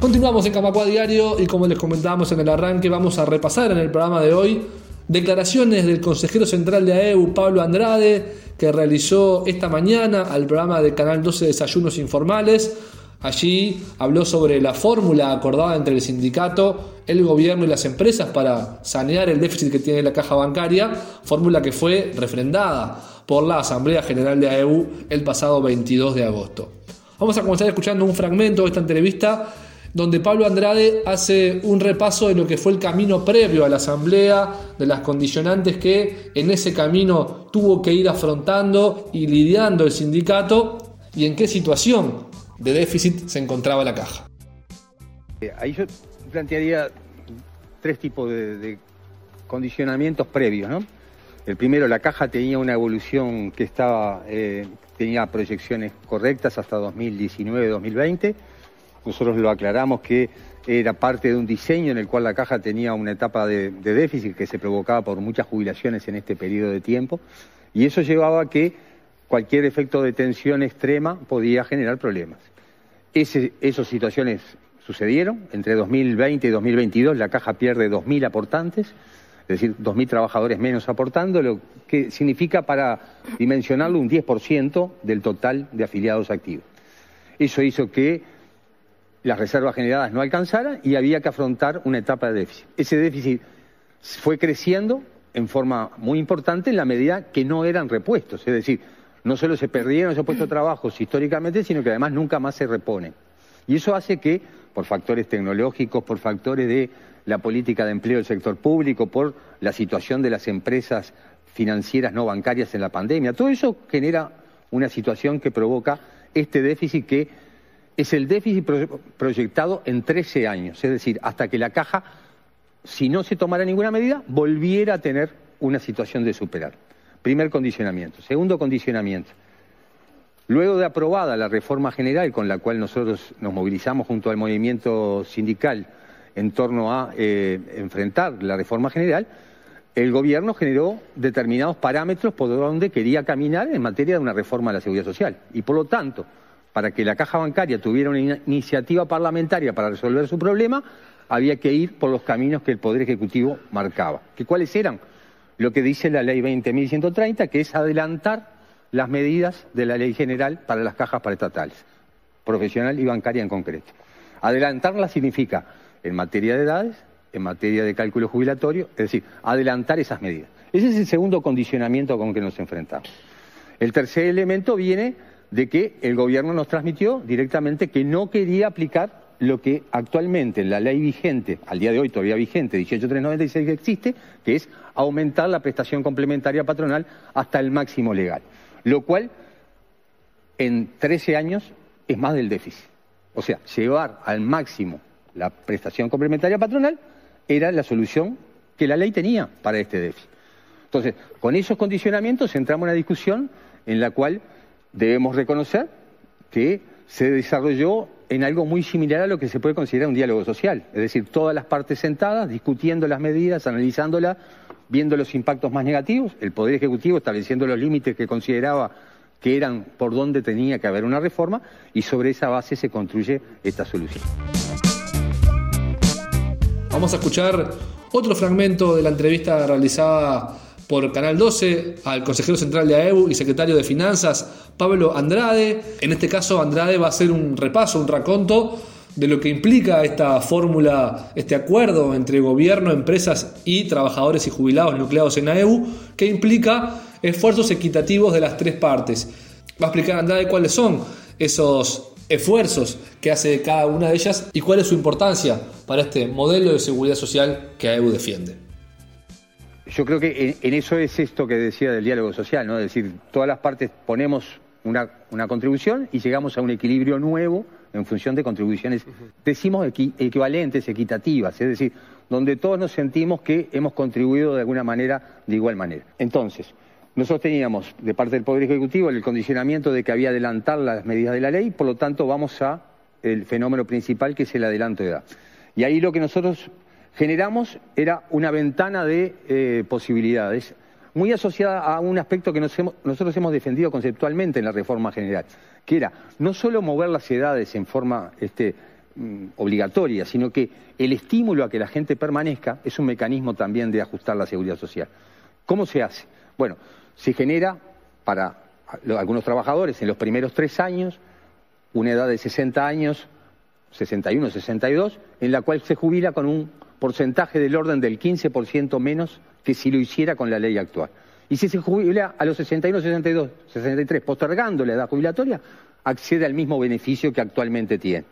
Continuamos en Camacua Diario y como les comentábamos en el arranque, vamos a repasar en el programa de hoy declaraciones del consejero central de AEU, Pablo Andrade, que realizó esta mañana al programa de Canal 12 Desayunos Informales. Allí habló sobre la fórmula acordada entre el sindicato, el gobierno y las empresas para sanear el déficit que tiene la caja bancaria, fórmula que fue refrendada por la Asamblea General de AEU el pasado 22 de agosto. Vamos a comenzar escuchando un fragmento de esta entrevista donde Pablo Andrade hace un repaso de lo que fue el camino previo a la asamblea, de las condicionantes que en ese camino tuvo que ir afrontando y lidiando el sindicato y en qué situación de déficit se encontraba la caja. Eh, ahí yo plantearía tres tipos de, condicionamientos previos. ¿no? El primero, la caja tenía una evolución que estaba, eh, tenía proyecciones correctas hasta 2019-2020 nosotros lo aclaramos que era parte de un diseño en el cual la caja tenía una etapa de, déficit que se provocaba por muchas jubilaciones en este periodo de tiempo y eso llevaba a que cualquier efecto de tensión extrema podía generar problemas. esas situaciones sucedieron. Entre 2020 y 2022 la caja pierde 2.000 aportantes, es decir, 2.000 trabajadores menos aportando, lo que significa para dimensionarlo un 10% del total de afiliados activos. Eso hizo que las reservas generadas no alcanzaran y había que afrontar una etapa de déficit. Ese déficit fue creciendo en forma muy importante en la medida que no eran repuestos, es decir, no solo se perdieron esos puestos de trabajo históricamente, sino que además nunca más se reponen. Y eso hace que, por factores tecnológicos, por factores de la política de empleo del sector público, por la situación de las empresas financieras no bancarias en la pandemia, todo eso genera una situación que provoca este déficit que es el déficit proyectado en 13 años, es decir, hasta que la caja, si no se tomara ninguna medida, volviera a tener una situación de superar. Primer condicionamiento. Segundo condicionamiento. Luego de aprobada la reforma general con la cual nosotros nos movilizamos junto al movimiento sindical en torno a eh, enfrentar la reforma general, el gobierno generó determinados parámetros por donde quería caminar en materia de una reforma a la seguridad social. Y por lo tanto, para que la caja bancaria tuviera una iniciativa parlamentaria para resolver su problema, había que ir por los caminos que el Poder Ejecutivo marcaba. ¿Que ¿Cuáles eran? Lo que dice la Ley 20.130, que es adelantar las medidas de la Ley General para las cajas paraestatales, profesional y bancaria en concreto. Adelantarlas significa, en materia de edades, en materia de cálculo jubilatorio, es decir, adelantar esas medidas. Ese es el segundo condicionamiento con que nos enfrentamos. El tercer elemento viene de que el gobierno nos transmitió directamente que no quería aplicar lo que actualmente en la ley vigente, al día de hoy todavía vigente, 18396 existe, que es aumentar la prestación complementaria patronal hasta el máximo legal, lo cual en 13 años es más del déficit. O sea, llevar al máximo la prestación complementaria patronal era la solución que la ley tenía para este déficit. Entonces, con esos condicionamientos entramos en una discusión en la cual debemos reconocer que se desarrolló en algo muy similar a lo que se puede considerar un diálogo social, es decir, todas las partes sentadas, discutiendo las medidas, analizándolas, viendo los impactos más negativos, el Poder Ejecutivo estableciendo los límites que consideraba que eran por donde tenía que haber una reforma y sobre esa base se construye esta solución. Vamos a escuchar otro fragmento de la entrevista realizada por Canal 12 al consejero central de AEU y secretario de Finanzas, Pablo Andrade. En este caso, Andrade va a hacer un repaso, un raconto de lo que implica esta fórmula, este acuerdo entre gobierno, empresas y trabajadores y jubilados nucleados en AEU, que implica esfuerzos equitativos de las tres partes. Va a explicar Andrade cuáles son esos esfuerzos que hace cada una de ellas y cuál es su importancia para este modelo de seguridad social que AEU defiende yo creo que en, eso es esto que decía del diálogo social, ¿no? Es decir, todas las partes ponemos una, contribución y llegamos a un equilibrio nuevo en función de contribuciones, decimos equivalentes, equitativas, es decir, donde todos nos sentimos que hemos contribuido de alguna manera, de igual manera. Entonces, nosotros teníamos de parte del Poder Ejecutivo el condicionamiento de que había adelantar las medidas de la ley, por lo tanto vamos a el fenómeno principal que es el adelanto de edad. Y ahí lo que nosotros generamos era una ventana de eh, posibilidades, muy asociada a un aspecto que nosotros hemos defendido conceptualmente en la reforma general, que era no solo mover las edades en forma este, mm, obligatoria, sino que el estímulo a que la gente permanezca es un mecanismo también de ajustar la seguridad social. ¿Cómo se hace? Bueno, se genera para algunos trabajadores en los primeros tres años una edad de 60 años, 61, 62, en la cual se jubila con un porcentaje del orden del 15% menos que si lo hiciera con la ley actual. Y si se jubila a los 61, 62, 63, postergando la edad jubilatoria, accede al mismo beneficio que actualmente tiene.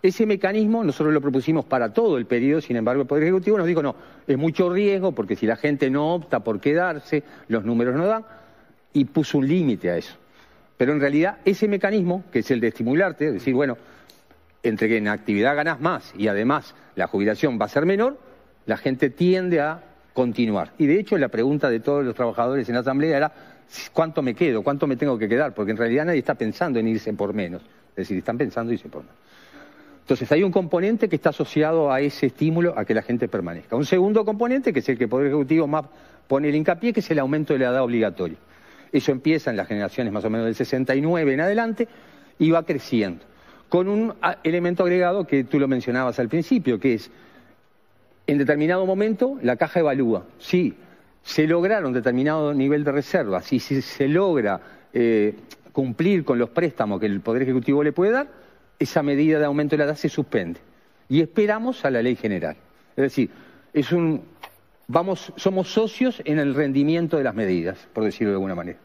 Ese mecanismo nosotros lo propusimos para todo el periodo, sin embargo el Poder Ejecutivo nos dijo no, es mucho riesgo porque si la gente no opta por quedarse, los números no dan, y puso un límite a eso. Pero en realidad ese mecanismo, que es el de estimularte, es decir, bueno, entre que en actividad ganas más y además la jubilación va a ser menor, la gente tiende a continuar. Y de hecho la pregunta de todos los trabajadores en la Asamblea era ¿cuánto me quedo? ¿Cuánto me tengo que quedar? Porque en realidad nadie está pensando en irse por menos. Es decir, están pensando en irse por menos. Entonces hay un componente que está asociado a ese estímulo a que la gente permanezca. Un segundo componente, que es el que el Poder Ejecutivo más pone el hincapié, que es el aumento de la edad obligatoria. Eso empieza en las generaciones más o menos del 69 en adelante y va creciendo. Con un elemento agregado que tú lo mencionabas al principio, que es, en determinado momento la caja evalúa. Si se lograron determinado nivel de reserva, si se logra eh, cumplir con los préstamos que el Poder Ejecutivo le puede dar, esa medida de aumento de la edad se suspende. Y esperamos a la ley general. Es decir, es un, vamos, somos socios en el rendimiento de las medidas, por decirlo de alguna manera.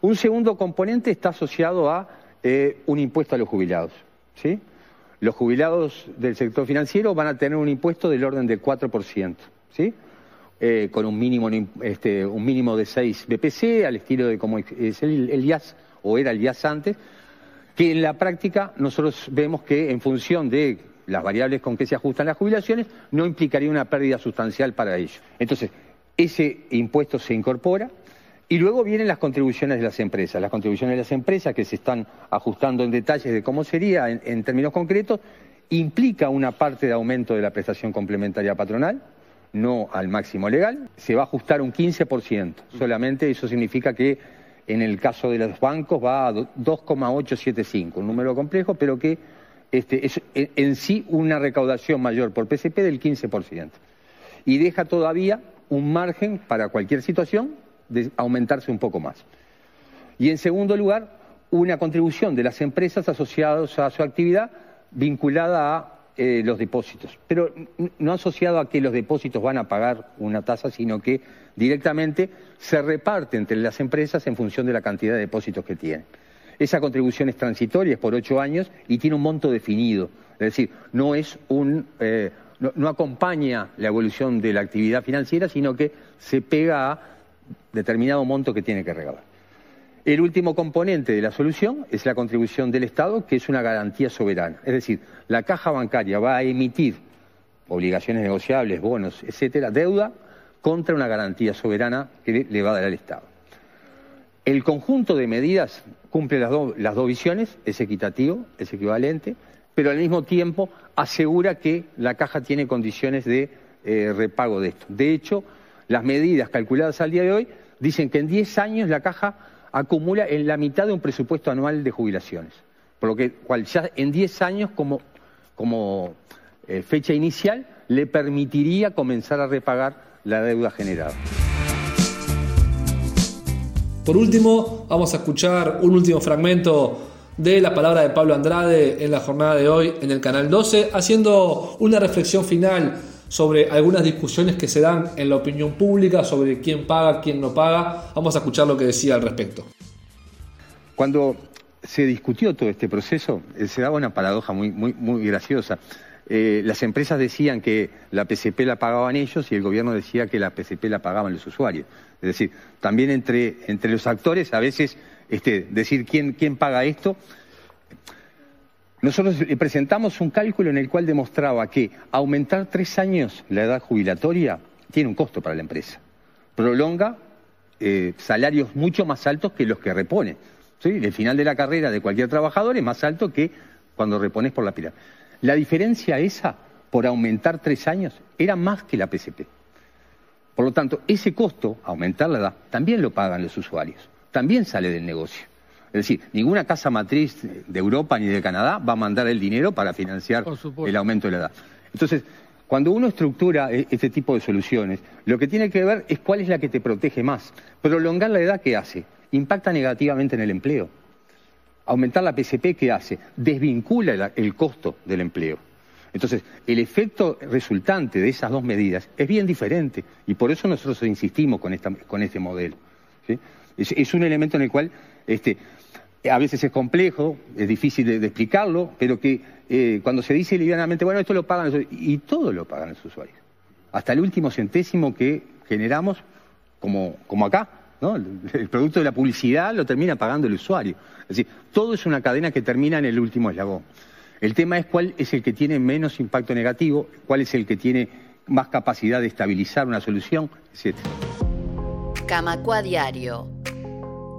Un segundo componente está asociado a eh, un impuesto a los jubilados. ¿sí? Los jubilados del sector financiero van a tener un impuesto del orden del 4%, ¿sí? Eh, con un mínimo, este, un mínimo de 6 BPC, al estilo de como es el, el IAS o era el IAS antes, que en la práctica nosotros vemos que en función de las variables con que se ajustan las jubilaciones no implicaría una pérdida sustancial para ellos. Entonces, ese impuesto se incorpora y luego vienen las contribuciones de las empresas. Las contribuciones de las empresas que se están ajustando en detalles de cómo sería en, en términos concretos, implica una parte de aumento de la prestación complementaria patronal, no al máximo legal, se va a ajustar un 15%. Solamente eso significa que en el caso de los bancos va a 2,875, un número complejo, pero que este, es en sí una recaudación mayor por PCP del 15%. Y deja todavía un margen para cualquier situación de aumentarse un poco más. Y en segundo lugar, una contribución de las empresas asociadas a su actividad vinculada a eh, los depósitos, pero no asociado a que los depósitos van a pagar una tasa, sino que directamente se reparte entre las empresas en función de la cantidad de depósitos que tienen. Esa contribución es transitoria, es por ocho años y tiene un monto definido. Es decir, no es un eh, no, acompaña la evolución de la actividad financiera, sino que se pega a determinado monto que tiene que regalar. El último componente de la solución es la contribución del Estado, que es una garantía soberana. Es decir, la caja bancaria va a emitir obligaciones negociables, bonos, etcétera, deuda contra una garantía soberana que le va a dar al Estado. El conjunto de medidas cumple las, dos visiones, es equitativo, es equivalente, pero al mismo tiempo asegura que la caja tiene condiciones de eh, repago de esto. De hecho, las medidas calculadas al día de hoy dicen que en 10 años la caja acumula en la mitad de un presupuesto anual de jubilaciones. Por lo que ya en 10 años como, como eh, fecha inicial le permitiría comenzar a repagar la deuda generada. Por último, vamos a escuchar un último fragmento de la palabra de Pablo Andrade en la jornada de hoy en el Canal 12, haciendo una reflexión final sobre algunas discusiones que se dan en la opinión pública sobre quién paga, quién no paga. Vamos a escuchar lo que decía al respecto. Cuando se discutió todo este proceso, eh, se daba una paradoja muy, muy, muy graciosa. Eh, las empresas decían que la PCP la pagaban ellos y el gobierno decía que la PCP la pagaban los usuarios. Es decir, también entre, entre los actores a veces este, decir quién, quién paga esto nosotros le presentamos un cálculo en el cual demostraba que aumentar tres años la edad jubilatoria tiene un costo para la empresa. Prolonga eh, salarios mucho más altos que los que repone. El final de la carrera de cualquier trabajador es más alto que cuando repones por la pila. La diferencia esa, por aumentar tres años, era más que la PCP. Por lo tanto, ese costo, aumentar la edad, también lo pagan los usuarios, también sale del negocio. Es decir, ninguna casa matriz de Europa ni de Canadá va a mandar el dinero para financiar el aumento de la edad. Entonces, cuando uno estructura e, este tipo de soluciones, lo que tiene que ver es cuál es la que te protege más. Prolongar la edad, ¿qué hace? Impacta negativamente en el empleo. Aumentar la PCP, ¿qué hace? Desvincula el costo del empleo. Entonces, el efecto resultante de esas dos medidas es bien diferente y por eso nosotros insistimos con, este modelo. Es, un elemento en el cual este, a veces es complejo, es difícil de, explicarlo, pero que eh, cuando se dice livianamente, bueno, esto lo pagan los y todo lo pagan los usuarios. Hasta el último centésimo que generamos, como, acá, el, producto de la publicidad lo termina pagando el usuario. Es decir, todo es una cadena que termina en el último eslabón. El tema es cuál es el que tiene menos impacto negativo, cuál es el que tiene más capacidad de estabilizar una solución, etc. Camacua Diario.